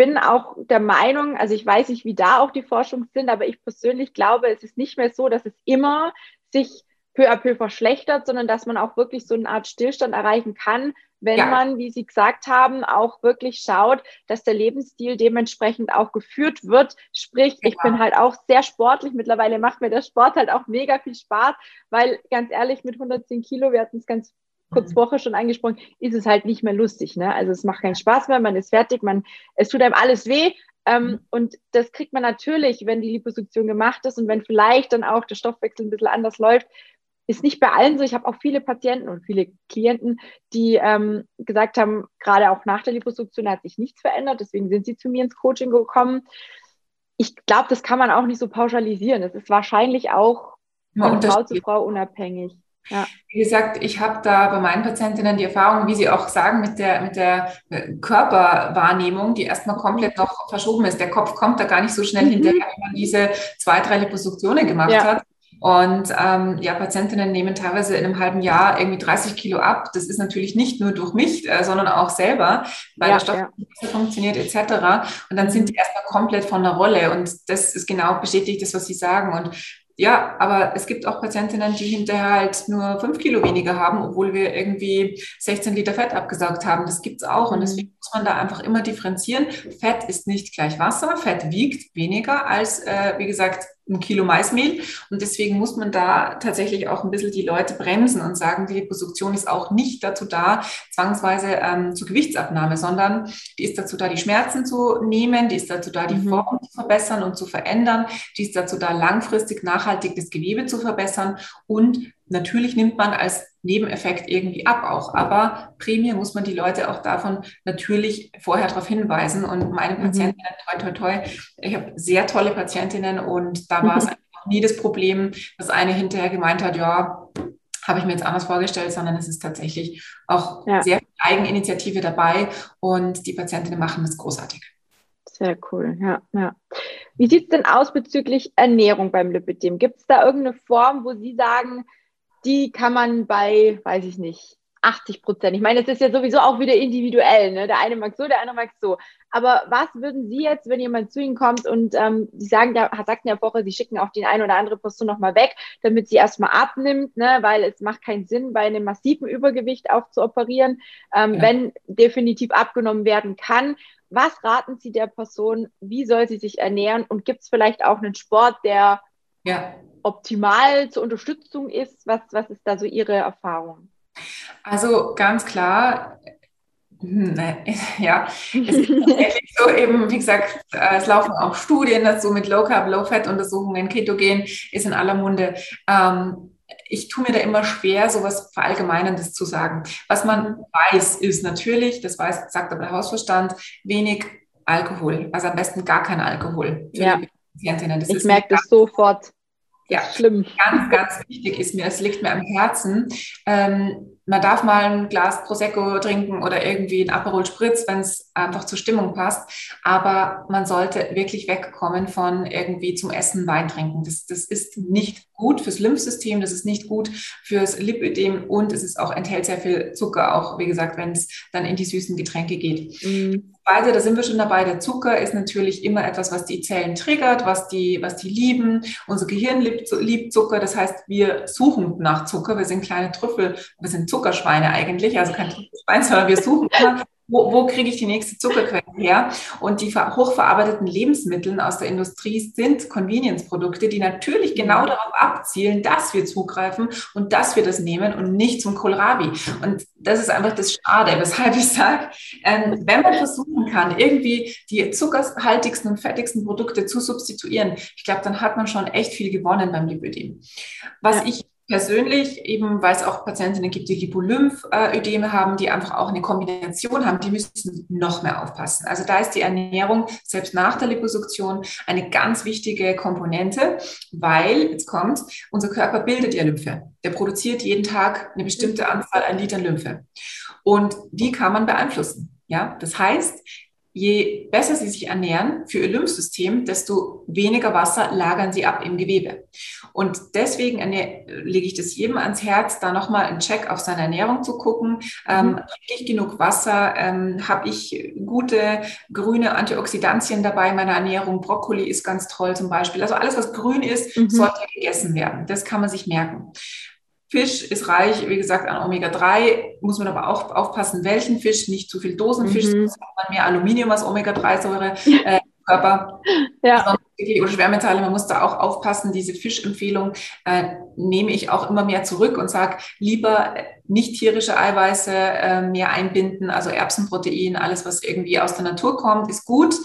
bin auch der Meinung, also ich weiß nicht, wie da auch die Forschungen sind, aber ich persönlich glaube, es ist nicht mehr so, dass es immer sich peu à peu verschlechtert, sondern dass man auch wirklich so eine Art Stillstand erreichen kann, wenn ja. man, wie Sie gesagt haben, auch wirklich schaut, dass der Lebensstil dementsprechend auch geführt wird. Sprich, ja. ich bin halt auch sehr sportlich. Mittlerweile macht mir der Sport halt auch mega viel Spaß, weil ganz ehrlich, mit 110 Kilo, wir hatten es ganz kurz mhm. vorher schon angesprochen, ist es halt nicht mehr lustig. Ne? Also es macht keinen Spaß mehr, man ist fertig, man, es tut einem alles weh. Ähm, mhm. Und das kriegt man natürlich, wenn die Liposuktion gemacht ist und wenn vielleicht dann auch der Stoffwechsel ein bisschen anders läuft. Ist nicht bei allen so. Ich habe auch viele Patienten und viele Klienten, die ähm, gesagt haben, gerade auch nach der Liposuktion hat sich nichts verändert. Deswegen sind sie zu mir ins Coaching gekommen. Ich glaube, das kann man auch nicht so pauschalisieren. Das ist wahrscheinlich auch von Frau zu Frau unabhängig. Ja. Wie gesagt, ich habe da bei meinen Patientinnen die Erfahrung, wie Sie auch sagen, mit der, mit der äh, Körperwahrnehmung, die erstmal komplett noch verschoben ist. Der Kopf kommt da gar nicht so schnell mhm. hinterher, wenn man diese zwei, drei Liposuktionen gemacht ja. hat. Und ähm, ja, Patientinnen nehmen teilweise in einem halben Jahr irgendwie 30 Kilo ab. Das ist natürlich nicht nur durch mich, äh, sondern auch selber, weil ja, der Stoff ja. funktioniert etc. Und dann sind die erstmal komplett von der Rolle. Und das ist genau bestätigt das, was Sie sagen. Und ja, aber es gibt auch Patientinnen, die hinterher halt nur fünf Kilo weniger haben, obwohl wir irgendwie 16 Liter Fett abgesaugt haben. Das gibt es auch. Und mhm. deswegen muss man da einfach immer differenzieren. Fett ist nicht gleich Wasser. Fett wiegt weniger als, äh, wie gesagt, ein Kilo Maismehl. Und deswegen muss man da tatsächlich auch ein bisschen die Leute bremsen und sagen, die Liposuktion ist auch nicht dazu da, zwangsweise ähm, zur Gewichtsabnahme, sondern die ist dazu da, die Schmerzen zu nehmen, die ist dazu da, die mhm. Form zu verbessern und zu verändern, die ist dazu da, langfristig nachhaltig das Gewebe zu verbessern und Natürlich nimmt man als Nebeneffekt irgendwie ab auch, aber primär muss man die Leute auch davon natürlich vorher darauf hinweisen. Und meine mhm. Patientinnen, toi, toi, toi, ich habe sehr tolle Patientinnen und da war es einfach nie das Problem, dass eine hinterher gemeint hat, ja, habe ich mir jetzt anders vorgestellt, sondern es ist tatsächlich auch ja. sehr viel Eigeninitiative dabei und die Patientinnen machen das großartig. Sehr cool, ja, ja. Wie sieht es denn aus bezüglich Ernährung beim Lipidem? Gibt es da irgendeine Form, wo Sie sagen, die kann man bei, weiß ich nicht, 80 Prozent. Ich meine, es ist ja sowieso auch wieder individuell. Ne? Der eine mag so, der andere mag so. Aber was würden Sie jetzt, wenn jemand zu Ihnen kommt und ähm, Sie sagen, da sagten ja vorher, Sie schicken auch die eine oder andere Person nochmal weg, damit sie erstmal abnimmt, ne? weil es macht keinen Sinn, bei einem massiven Übergewicht auch zu operieren, ähm, ja. wenn definitiv abgenommen werden kann. Was raten Sie der Person? Wie soll sie sich ernähren? Und gibt es vielleicht auch einen Sport, der ja. Optimal zur Unterstützung ist? Was, was ist da so Ihre Erfahrung? Also ganz klar, hm, ja, es ist tatsächlich so eben, wie gesagt, äh, es laufen auch Studien dazu mit Low Carb, Low Fat Untersuchungen, Ketogen ist in aller Munde. Ähm, ich tue mir da immer schwer, sowas Verallgemeinendes zu sagen. Was man weiß, ist natürlich, das weiß, sagt aber der Hausverstand, wenig Alkohol. Also am besten gar kein Alkohol für ja. die Patientinnen. Das ich merke das sofort. Ja, schlimm. Ganz, ganz wichtig ist mir, es liegt mir am Herzen. Ähm, man darf mal ein Glas Prosecco trinken oder irgendwie ein Aperol Spritz, wenn es einfach zur Stimmung passt. Aber man sollte wirklich wegkommen von irgendwie zum Essen Wein trinken. Das, das ist nicht gut fürs Lymphsystem, das ist nicht gut fürs Lipödem und es ist auch, enthält sehr viel Zucker, auch wie gesagt, wenn es dann in die süßen Getränke geht. Mhm. Weiter, da sind wir schon dabei. Der Zucker ist natürlich immer etwas, was die Zellen triggert, was die, was die lieben. Unser Gehirn liebt, liebt Zucker. Das heißt, wir suchen nach Zucker. Wir sind kleine Trüffel. Wir sind Zuckerschweine eigentlich. Also kein Trüffelschwein, sondern wir suchen immer wo, wo kriege ich die nächste Zuckerquelle her? Und die hochverarbeiteten Lebensmittel aus der Industrie sind Convenience-Produkte, die natürlich genau mhm. darauf abzielen, dass wir zugreifen und dass wir das nehmen und nicht zum Kohlrabi. Und das ist einfach das Schade, weshalb ich sage, ähm, wenn man versuchen kann, irgendwie die zuckerhaltigsten und fettigsten Produkte zu substituieren, ich glaube, dann hat man schon echt viel gewonnen beim Lipödem. Was ja. ich persönlich, eben weil es auch Patientinnen gibt, die Lipolymphödeme haben, die einfach auch eine Kombination haben, die müssen noch mehr aufpassen. Also da ist die Ernährung selbst nach der Liposuktion eine ganz wichtige Komponente, weil, jetzt kommt, unser Körper bildet ja Lymphe. Der produziert jeden Tag eine bestimmte Anzahl an Litern Lymphe. Und die kann man beeinflussen. Ja, das heißt, je besser sie sich ernähren für ihr Lymphsystem, desto weniger Wasser lagern sie ab im Gewebe. Und deswegen lege ich das jedem ans Herz, da nochmal einen Check auf seine Ernährung zu gucken. Ähm, mhm. ich genug Wasser? Ähm, Habe ich gute grüne Antioxidantien dabei in meiner Ernährung? Brokkoli ist ganz toll zum Beispiel. Also alles, was grün ist, mhm. sollte gegessen werden. Das kann man sich merken. Fisch ist reich, wie gesagt, an Omega-3. Muss man aber auch aufpassen, welchen Fisch, nicht zu viel Dosenfisch, mhm. sonst hat man mehr Aluminium als Omega-3-Säure äh, im Körper. Ja. Oder Schwermetalle, man muss da auch aufpassen. Diese Fischempfehlung äh, nehme ich auch immer mehr zurück und sage, lieber nicht tierische Eiweiße äh, mehr einbinden, also Erbsenprotein, alles, was irgendwie aus der Natur kommt, ist gut.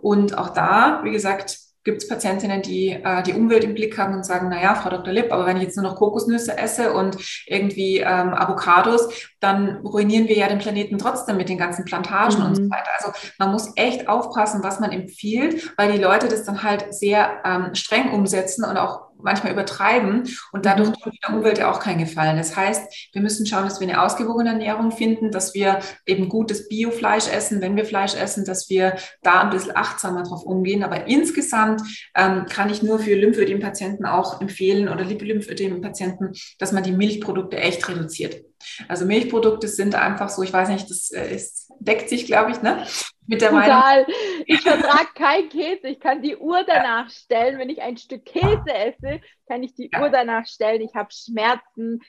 Und auch da, wie gesagt, gibt es Patientinnen, die äh, die Umwelt im Blick haben und sagen, naja, Frau Dr. Lipp, aber wenn ich jetzt nur noch Kokosnüsse esse und irgendwie ähm, Avocados, dann ruinieren wir ja den Planeten trotzdem mit den ganzen Plantagen mhm. und so mhm. weiter. Also man muss echt aufpassen, was man empfiehlt, weil die Leute das dann halt sehr ähm, streng umsetzen und auch manchmal übertreiben und dadurch mhm. tun wir der Umwelt ja auch keinen Gefallen. Das heißt, wir müssen schauen, dass wir eine ausgewogene Ernährung finden, dass wir eben gutes Biofleisch essen, wenn wir Fleisch essen, dass wir da ein bisschen achtsamer drauf umgehen. Aber insgesamt ähm, kann ich nur für Lymphödem-Patienten auch empfehlen oder Lymphödem-Patienten, dass man die Milchprodukte echt reduziert. Also Milchprodukte sind einfach so, ich weiß nicht, das äh, ist, deckt sich, glaube ich, ne? Mit der Total. Meinung. Ich vertrage keinen Käse. Ich kann die Uhr danach stellen. Wenn ich ein Stück Käse esse, kann ich die ja. Uhr danach stellen. Ich habe Schmerzen.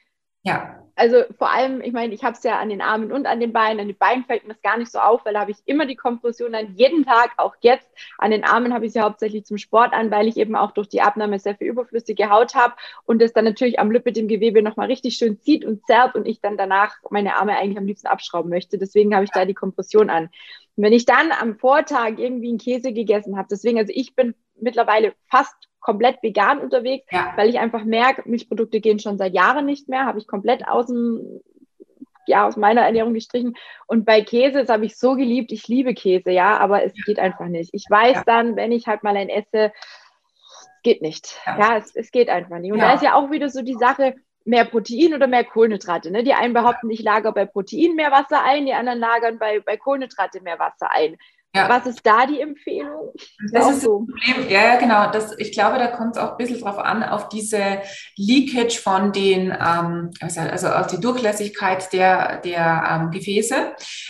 Ja. Also vor allem, ich meine, ich habe es ja an den Armen und an den Beinen. An den Beinen fällt mir das gar nicht so auf, weil da habe ich immer die Kompression an, jeden Tag, auch jetzt. An den Armen habe ich sie hauptsächlich zum Sport an, weil ich eben auch durch die Abnahme sehr viel überflüssige Haut habe und es dann natürlich am Lippe dem Gewebe nochmal richtig schön zieht und zerrt und ich dann danach meine Arme eigentlich am liebsten abschrauben möchte. Deswegen habe ich da die Kompression an. Und wenn ich dann am Vortag irgendwie einen Käse gegessen habe, deswegen, also ich bin mittlerweile fast komplett vegan unterwegs, ja. weil ich einfach merke, Milchprodukte gehen schon seit Jahren nicht mehr, habe ich komplett aus dem ja, aus meiner Ernährung gestrichen. Und bei Käse, das habe ich so geliebt. Ich liebe Käse, ja, aber es geht einfach nicht. Ich weiß ja. dann, wenn ich halt mal ein esse, es geht nicht. Ja, ja es, es, geht einfach nicht. Und da ist ja auch wieder so die Sache, mehr Protein oder mehr Kohlenhydrate. Ne? Die einen behaupten, ich lagere bei Protein mehr Wasser ein, die anderen lagern bei, bei Kohlenhydrate mehr Wasser ein. Ja. Was ist da die Empfehlung? Das, das ist so. das Problem. Ja, genau. Das, ich glaube, da kommt es auch ein bisschen drauf an, auf diese Leakage von den, ähm, also auf die Durchlässigkeit der, der ähm, Gefäße. Äh,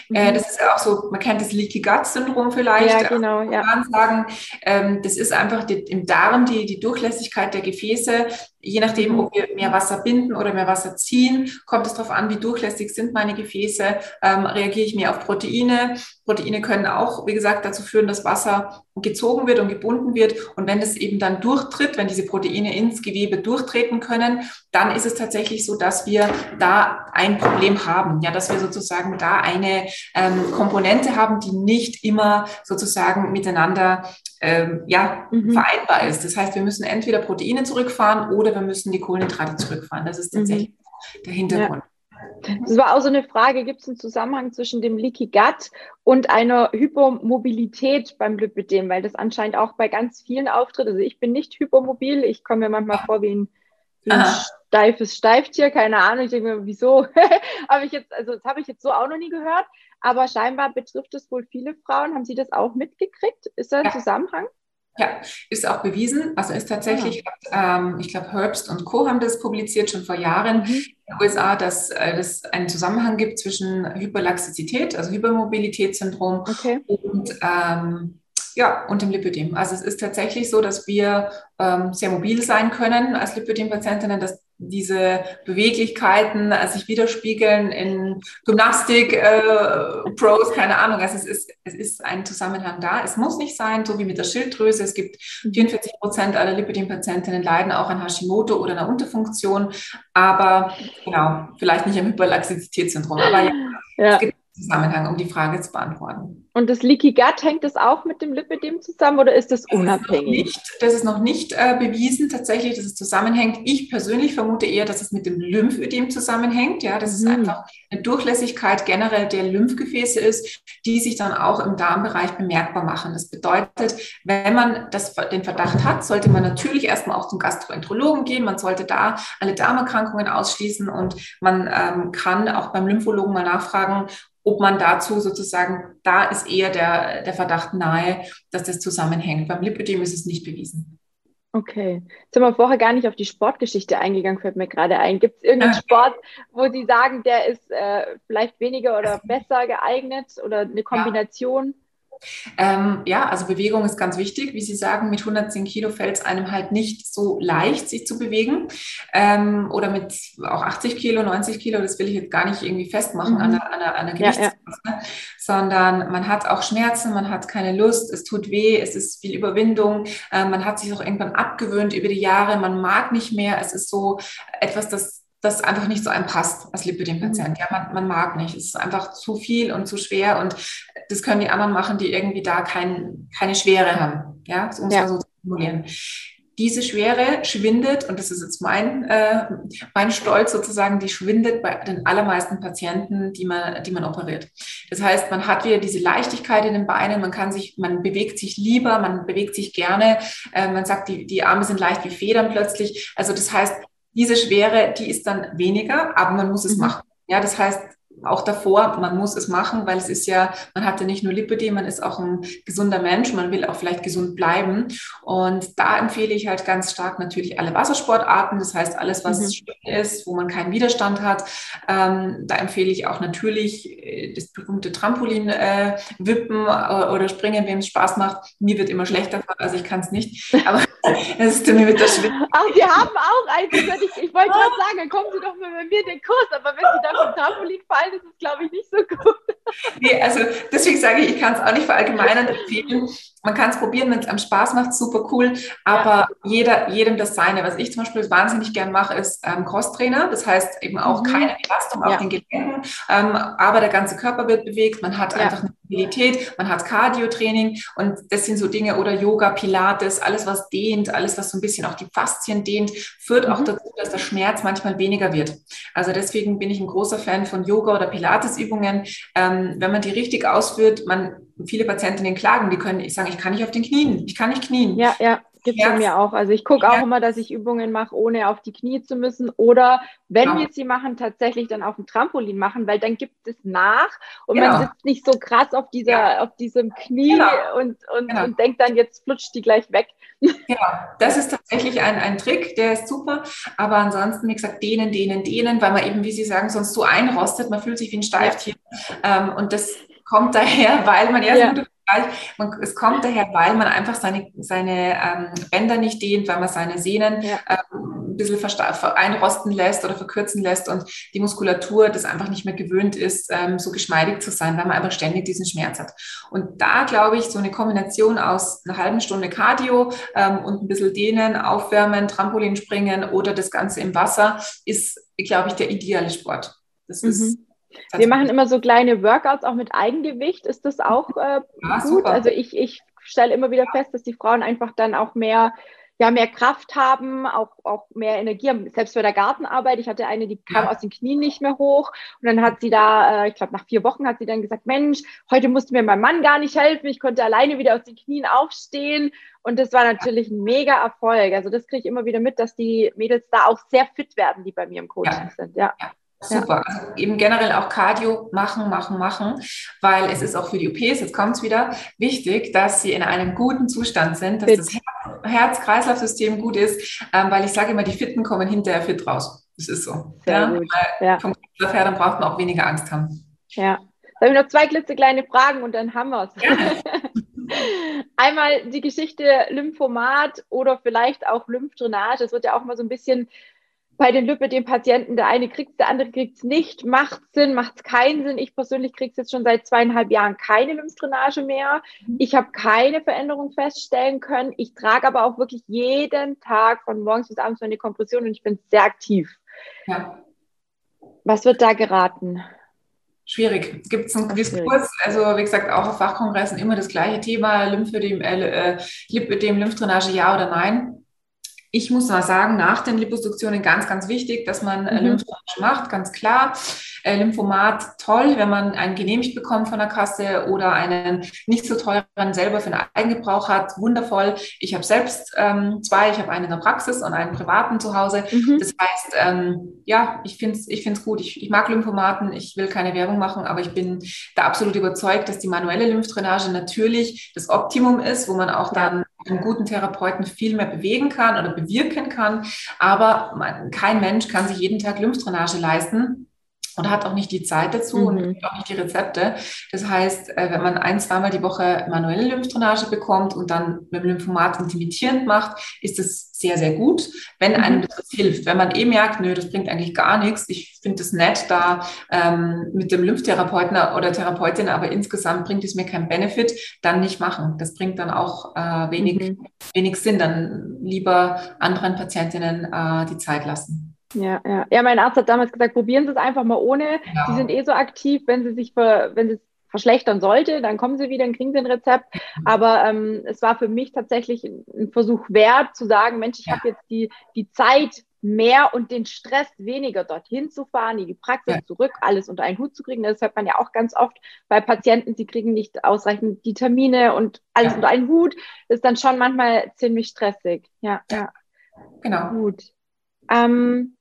mhm. Äh, das ist auch so, man kennt das Leaky Gut Syndrom vielleicht. Ja, genau. Ja. Sagen, ähm, das ist einfach die, im Darm die, die Durchlässigkeit der Gefäße Je nachdem, ob wir mehr Wasser binden oder mehr Wasser ziehen, kommt es darauf an, wie durchlässig sind meine Gefäße, ähm, reagiere ich mehr auf Proteine. Proteine können auch, wie gesagt, dazu führen, dass Wasser gezogen wird und gebunden wird. Und wenn es eben dann durchtritt, wenn diese Proteine ins Gewebe durchtreten können, dann ist es tatsächlich so, dass wir da ein Problem haben. Ja, dass wir sozusagen da eine ähm, Komponente haben, die nicht immer sozusagen miteinander ähm, ja, mhm. vereinbar ist. Das heißt, wir müssen entweder Proteine zurückfahren oder wir müssen die Kohlenhydrate zurückfahren. Das ist tatsächlich mhm. der Hintergrund. Ja. Das war auch so eine Frage, gibt es einen Zusammenhang zwischen dem Leaky Gut und einer Hypermobilität beim Lipidem, weil das anscheinend auch bei ganz vielen auftritt. Also ich bin nicht hypermobil, ich komme mir manchmal vor wie ein, wie ein steifes Steiftier, keine Ahnung, ich denke mir, wieso? habe ich jetzt, also das habe ich jetzt so auch noch nie gehört. Aber scheinbar betrifft es wohl viele Frauen. Haben Sie das auch mitgekriegt? Ist da ein ja. Zusammenhang? Ja, ist auch bewiesen. Also ist tatsächlich, ja. ähm, ich glaube, Herbst und Co. haben das publiziert schon vor Jahren mhm. in den USA, dass äh, es einen Zusammenhang gibt zwischen Hyperlaxizität, also Hypermobilitätssyndrom okay. und ähm, ja, und dem Lipödem. Also es ist tatsächlich so, dass wir ähm, sehr mobil sein können als Lipödem-Patientinnen, dass diese Beweglichkeiten also sich widerspiegeln in Gymnastik, äh, Pros, keine Ahnung. Also es ist, es ist ein Zusammenhang da. Es muss nicht sein, so wie mit der Schilddrüse. Es gibt 44 Prozent aller Lipidem-Patientinnen leiden auch an Hashimoto oder einer Unterfunktion, aber genau, vielleicht nicht am Hyperlaxizitätssyndrom. Aber ja, ja. es gibt Zusammenhang, um die Frage zu beantworten. Und das Leaky Gut, hängt das auch mit dem Lipidem zusammen oder ist das unabhängig? Das ist, nicht, das ist noch nicht äh, bewiesen tatsächlich, dass es zusammenhängt. Ich persönlich vermute eher, dass es mit dem Lymphödem zusammenhängt. Ja, dass es mhm. einfach eine Durchlässigkeit generell der Lymphgefäße ist, die sich dann auch im Darmbereich bemerkbar machen. Das bedeutet, wenn man das, den Verdacht hat, sollte man natürlich erstmal auch zum Gastroenterologen gehen. Man sollte da alle Darmerkrankungen ausschließen und man ähm, kann auch beim Lymphologen mal nachfragen, ob man dazu sozusagen, da ist eher der, der Verdacht nahe, dass das zusammenhängt. Beim Lipödem ist es nicht bewiesen. Okay. Jetzt sind wir vorher gar nicht auf die Sportgeschichte eingegangen, fällt mir gerade ein. Gibt es irgendeinen Sport, wo Sie sagen, der ist äh, vielleicht weniger oder besser geeignet oder eine Kombination? Ja. Ähm, ja, also Bewegung ist ganz wichtig. Wie Sie sagen, mit 110 Kilo fällt es einem halt nicht so leicht, sich zu bewegen. Ähm, oder mit auch 80 Kilo, 90 Kilo, das will ich jetzt gar nicht irgendwie festmachen mhm. an der, an der, an der Gewichtsmasse, ja, ja. sondern man hat auch Schmerzen, man hat keine Lust, es tut weh, es ist viel Überwindung, äh, man hat sich auch irgendwann abgewöhnt über die Jahre, man mag nicht mehr, es ist so etwas, das das einfach nicht so einem passt als Lipidem-Patient. Mhm. Ja, man, man mag nicht. Es ist einfach zu viel und zu schwer und das können die anderen machen, die irgendwie da kein, keine Schwere haben. Ja, um es ja. so zu formulieren. Diese Schwere schwindet, und das ist jetzt mein, äh, mein Stolz sozusagen, die schwindet bei den allermeisten Patienten, die man, die man operiert. Das heißt, man hat wieder diese Leichtigkeit in den Beinen, man kann sich, man bewegt sich lieber, man bewegt sich gerne, äh, man sagt, die, die Arme sind leicht wie Federn plötzlich. Also das heißt, diese Schwere, die ist dann weniger, aber man muss es mhm. machen. Ja, das heißt, auch davor, man muss es machen, weil es ist ja, man hat ja nicht nur Lipidem, man ist auch ein gesunder Mensch, man will auch vielleicht gesund bleiben. Und da empfehle ich halt ganz stark natürlich alle Wassersportarten, das heißt alles, was mhm. ist, wo man keinen Widerstand hat. Ähm, da empfehle ich auch natürlich äh, das berühmte Trampolin äh, äh, oder springen, wem es Spaß macht. Mir wird immer schlechter, also ich kann es nicht, aber es ist mir mit der Schwimmen. Ach, wir haben auch eins, ich, ich wollte gerade sagen, dann kommen Sie doch mal bei mir den Kurs, aber wenn Sie dann vom Trampolin fallen, das ist, glaube ich, nicht so gut. Nee, also deswegen sage ich, ich kann es auch nicht verallgemeinern empfehlen. Man kann es probieren, wenn es einem Spaß macht, super cool. Aber ja. jeder, jedem das seine. Was ich zum Beispiel wahnsinnig gern mache, ist ähm, Crosstrainer. Das heißt eben auch mhm. keine Belastung auf ja. den Gelenken, ähm, aber der ganze Körper wird bewegt. Man hat ja. einfach eine Mobilität, man hat Cardio-Training und das sind so Dinge oder Yoga, Pilates, alles was dehnt, alles was so ein bisschen auch die Faszien dehnt, führt mhm. auch dazu, dass der Schmerz manchmal weniger wird. Also deswegen bin ich ein großer Fan von Yoga oder Pilates-Übungen. Ähm, wenn man die richtig ausführt, man viele Patientinnen klagen, die können sagen, ich kann nicht auf den Knien, ich kann nicht knien. Ja, ja. gibt es mir auch. Also ich gucke auch immer, dass ich Übungen mache, ohne auf die Knie zu müssen. Oder wenn genau. wir sie machen, tatsächlich dann auf dem Trampolin machen, weil dann gibt es nach und genau. man sitzt nicht so krass auf dieser, ja. auf diesem Knie genau. und, und, genau. und denkt dann, jetzt flutscht die gleich weg. Ja, das ist tatsächlich ein, ein Trick, der ist super. Aber ansonsten, wie gesagt, dehnen, dehnen, dehnen, weil man eben, wie Sie sagen, sonst so einrostet, man fühlt sich wie ein Steiftchen. Ja. Ähm, und das kommt daher, weil man erst ja man, es kommt daher, weil man einfach seine, seine ähm, Bänder nicht dehnt, weil man seine Sehnen ja. ähm, ein bisschen einrosten lässt oder verkürzen lässt und die Muskulatur das einfach nicht mehr gewöhnt ist, ähm, so geschmeidig zu sein, weil man einfach ständig diesen Schmerz hat. Und da glaube ich, so eine Kombination aus einer halben Stunde Cardio ähm, und ein bisschen Dehnen, Aufwärmen, Trampolin springen oder das Ganze im Wasser ist, glaube ich, der ideale Sport. Das mhm. ist wir machen immer so kleine Workouts auch mit Eigengewicht. Ist das auch äh, ja, gut? Super. Also ich, ich stelle immer wieder fest, dass die Frauen einfach dann auch mehr, ja, mehr Kraft haben, auch, auch mehr Energie haben. Selbst bei der Gartenarbeit. Ich hatte eine, die kam ja. aus den Knien nicht mehr hoch. Und dann hat sie da, äh, ich glaube, nach vier Wochen hat sie dann gesagt, Mensch, heute musste mir mein Mann gar nicht helfen. Ich konnte alleine wieder aus den Knien aufstehen. Und das war natürlich ein mega Erfolg. Also das kriege ich immer wieder mit, dass die Mädels da auch sehr fit werden, die bei mir im Coaching ja. sind. Ja. Super. Also eben generell auch Cardio machen, machen, machen, weil es ist auch für die OPs, jetzt kommt es wieder, wichtig, dass sie in einem guten Zustand sind, dass das Herz-Kreislauf-System gut ist, ähm, weil ich sage immer, die Fitten kommen hinterher fit raus. Das ist so. Sehr ja? Ja. Vom Kreislauf her, dann braucht man auch weniger Angst haben. Ja. Da habe ich noch zwei klitzekleine Fragen und dann haben wir es. Ja. Einmal die Geschichte Lymphomat oder vielleicht auch Lymphdrainage. Es wird ja auch mal so ein bisschen bei den Lipödem-Patienten, der eine kriegt es, der andere kriegt es nicht. Macht Sinn, macht es keinen Sinn. Ich persönlich kriege es jetzt schon seit zweieinhalb Jahren keine Lymphdrainage mehr. Mhm. Ich habe keine Veränderung feststellen können. Ich trage aber auch wirklich jeden Tag von morgens bis abends meine Kompression und ich bin sehr aktiv. Ja. Was wird da geraten? Schwierig. Gibt es einen Diskurs, also wie gesagt, auch auf Fachkongressen immer das gleiche Thema, Lymphödem, äh, Lipödem, Lymphdrainage, ja oder nein? Ich muss mal sagen, nach den Liposuktionen ganz, ganz wichtig, dass man äh, mhm. Lymphdrainage macht, ganz klar. Äh, Lymphomat toll, wenn man einen genehmigt bekommt von der Kasse oder einen nicht so teuren selber für den Eigengebrauch hat. Wundervoll. Ich habe selbst ähm, zwei. Ich habe einen in der Praxis und einen privaten zu Hause. Mhm. Das heißt, ähm, ja, ich finde es ich find's gut. Ich, ich mag Lymphomaten. Ich will keine Werbung machen, aber ich bin da absolut überzeugt, dass die manuelle Lymphdrainage natürlich das Optimum ist, wo man auch dann einen guten Therapeuten viel mehr bewegen kann oder bewirken kann. Aber man, kein Mensch kann sich jeden Tag Lymphdrainage leisten und hat auch nicht die Zeit dazu mhm. und auch nicht die Rezepte. Das heißt, äh, wenn man ein, zweimal die Woche manuelle Lymphdrainage bekommt und dann mit dem Lymphomat intimidierend macht, ist das sehr, sehr gut, wenn mhm. einem das hilft. Wenn man eh merkt, nö, das bringt eigentlich gar nichts, ich finde es nett da ähm, mit dem Lymphtherapeuten oder Therapeutin, aber insgesamt bringt es mir keinen Benefit, dann nicht machen. Das bringt dann auch äh, wenig, mhm. wenig Sinn. Dann lieber anderen Patientinnen äh, die Zeit lassen. Ja, ja. Ja, mein Arzt hat damals gesagt, probieren Sie es einfach mal ohne. Ja. Sie sind eh so aktiv, wenn Sie sich ver, wenn Sie es verschlechtern sollte, dann kommen Sie wieder, dann kriegen Sie ein Rezept. Mhm. Aber ähm, es war für mich tatsächlich ein Versuch wert, zu sagen, Mensch, ich ja. habe jetzt die, die Zeit mehr und den Stress weniger dorthin zu fahren, in die Praxis ja. zurück, alles unter einen Hut zu kriegen. Das hört man ja auch ganz oft bei Patienten, sie kriegen nicht ausreichend die Termine und alles ja. unter einen Hut. Das ist dann schon manchmal ziemlich stressig. Ja, ja. Genau. Gut. Ähm,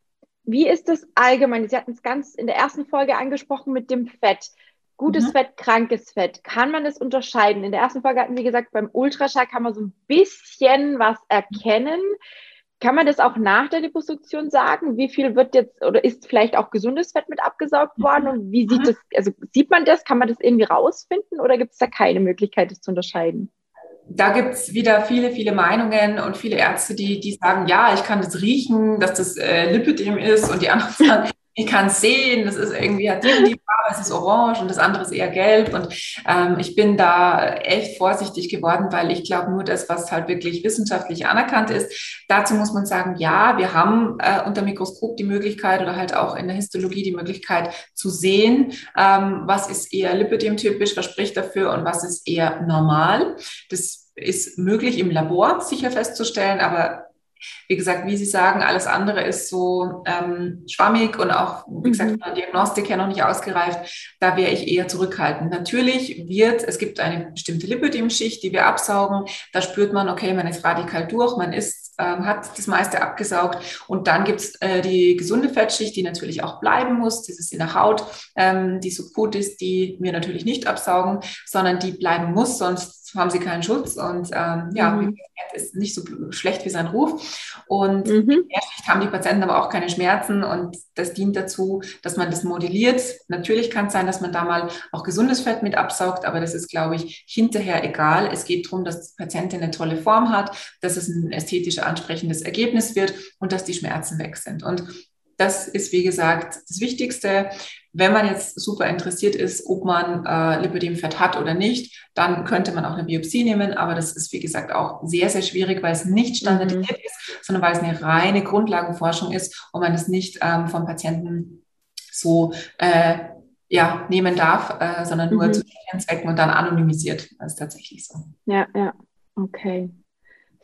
wie ist es allgemein? Sie hatten es ganz in der ersten Folge angesprochen mit dem Fett. Gutes mhm. Fett, krankes Fett. Kann man das unterscheiden? In der ersten Folge hatten Sie gesagt, beim Ultraschall kann man so ein bisschen was erkennen. Kann man das auch nach der Liposuktion sagen? Wie viel wird jetzt oder ist vielleicht auch gesundes Fett mit abgesaugt worden? Mhm. Und wie sieht mhm. das, also sieht man das? Kann man das irgendwie rausfinden oder gibt es da keine Möglichkeit, das zu unterscheiden? da gibt's wieder viele, viele Meinungen und viele Ärzte, die, die sagen, ja, ich kann das riechen, dass das äh, Lipidem ist und die anderen sagen, ich kann es sehen, das ist irgendwie, hat die die Farbe, es ist orange und das andere ist eher gelb. Und ähm, ich bin da echt vorsichtig geworden, weil ich glaube, nur das, was halt wirklich wissenschaftlich anerkannt ist, dazu muss man sagen, ja, wir haben äh, unter Mikroskop die Möglichkeit oder halt auch in der Histologie die Möglichkeit zu sehen, ähm, was ist eher lipidem-typisch, was spricht dafür und was ist eher normal. Das ist möglich im Labor sicher festzustellen, aber wie gesagt, wie Sie sagen, alles andere ist so ähm, schwammig und auch, wie gesagt, mhm. von der Diagnostik her noch nicht ausgereift. Da wäre ich eher zurückhaltend. Natürlich wird, es gibt eine bestimmte Lipödem-Schicht, die wir absaugen. Da spürt man, okay, man ist radikal durch, man ist, ähm, hat das meiste abgesaugt. Und dann gibt es äh, die gesunde Fettschicht, die natürlich auch bleiben muss. Das ist in der Haut, ähm, die so gut ist, die wir natürlich nicht absaugen, sondern die bleiben muss, sonst haben sie keinen Schutz und ähm, ja, mhm. ist nicht so schlecht wie sein Ruf. Und mhm. haben die Patienten aber auch keine Schmerzen und das dient dazu, dass man das modelliert. Natürlich kann es sein, dass man da mal auch gesundes Fett mit absaugt, aber das ist, glaube ich, hinterher egal. Es geht darum, dass die Patientin eine tolle Form hat, dass es ein ästhetisch ansprechendes Ergebnis wird und dass die Schmerzen weg sind. Und das ist, wie gesagt, das Wichtigste. Wenn man jetzt super interessiert ist, ob man äh, Lipödemfett hat oder nicht, dann könnte man auch eine Biopsie nehmen. Aber das ist, wie gesagt, auch sehr, sehr schwierig, weil es nicht standardisiert mhm. ist, sondern weil es eine reine Grundlagenforschung ist und man es nicht ähm, vom Patienten so äh, ja, nehmen darf, äh, sondern nur mhm. zu Zwecken und dann anonymisiert. Das ist tatsächlich so. Ja, ja, okay.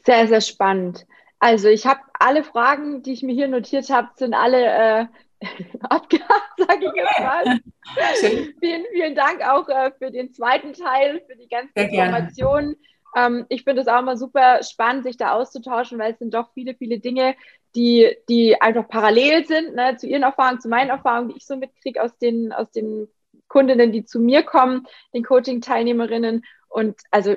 Sehr, sehr spannend. Also ich habe alle Fragen, die ich mir hier notiert habe, sind alle äh, abgehakt, sage ich jetzt mal. vielen, vielen Dank auch äh, für den zweiten Teil, für die ganzen Sehr Informationen. Ähm, ich finde es auch immer super spannend, sich da auszutauschen, weil es sind doch viele, viele Dinge, die, die einfach parallel sind ne, zu Ihren Erfahrungen, zu meinen Erfahrungen, die ich so mitkriege aus den, aus den Kundinnen, die zu mir kommen, den Coaching-Teilnehmerinnen. Und also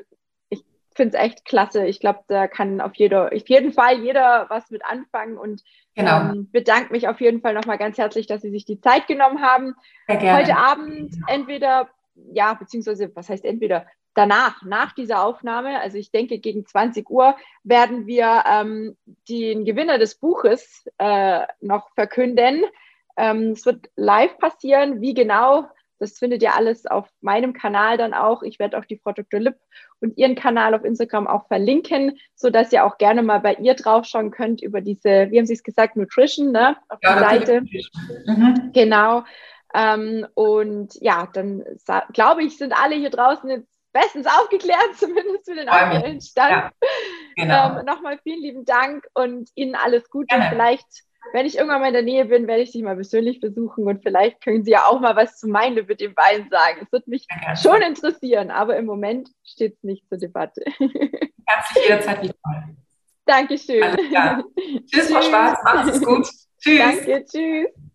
finde es echt klasse. Ich glaube, da kann auf, jeder, auf jeden Fall jeder was mit anfangen und genau. ähm, bedanke mich auf jeden Fall nochmal ganz herzlich, dass Sie sich die Zeit genommen haben. Heute Abend entweder, ja, beziehungsweise, was heißt entweder, danach, nach dieser Aufnahme, also ich denke gegen 20 Uhr, werden wir ähm, den Gewinner des Buches äh, noch verkünden. Ähm, es wird live passieren. Wie genau, das findet ihr alles auf meinem Kanal dann auch. Ich werde auch die Frau Dr. Lipp und ihren Kanal auf Instagram auch verlinken, so dass ihr auch gerne mal bei ihr draufschauen könnt über diese, wie haben Sie es gesagt, Nutrition, ne, auf ja, der Seite. Mhm. Genau. Ähm, und ja, dann glaube ich, sind alle hier draußen jetzt bestens aufgeklärt, zumindest für den aktuellen Stand. Ja, genau. ähm, Nochmal vielen lieben Dank und Ihnen alles Gute. Gerne. Vielleicht wenn ich irgendwann mal in der Nähe bin, werde ich dich mal persönlich besuchen und vielleicht können Sie ja auch mal was zu meinen mit dem Wein sagen. Es wird mich ja, schon interessieren, aber im Moment steht es nicht zur Debatte. Dich jederzeit wieder Dankeschön. Tschüss, Frau Schwarz, macht es gut. Tschüss. Danke, tschüss.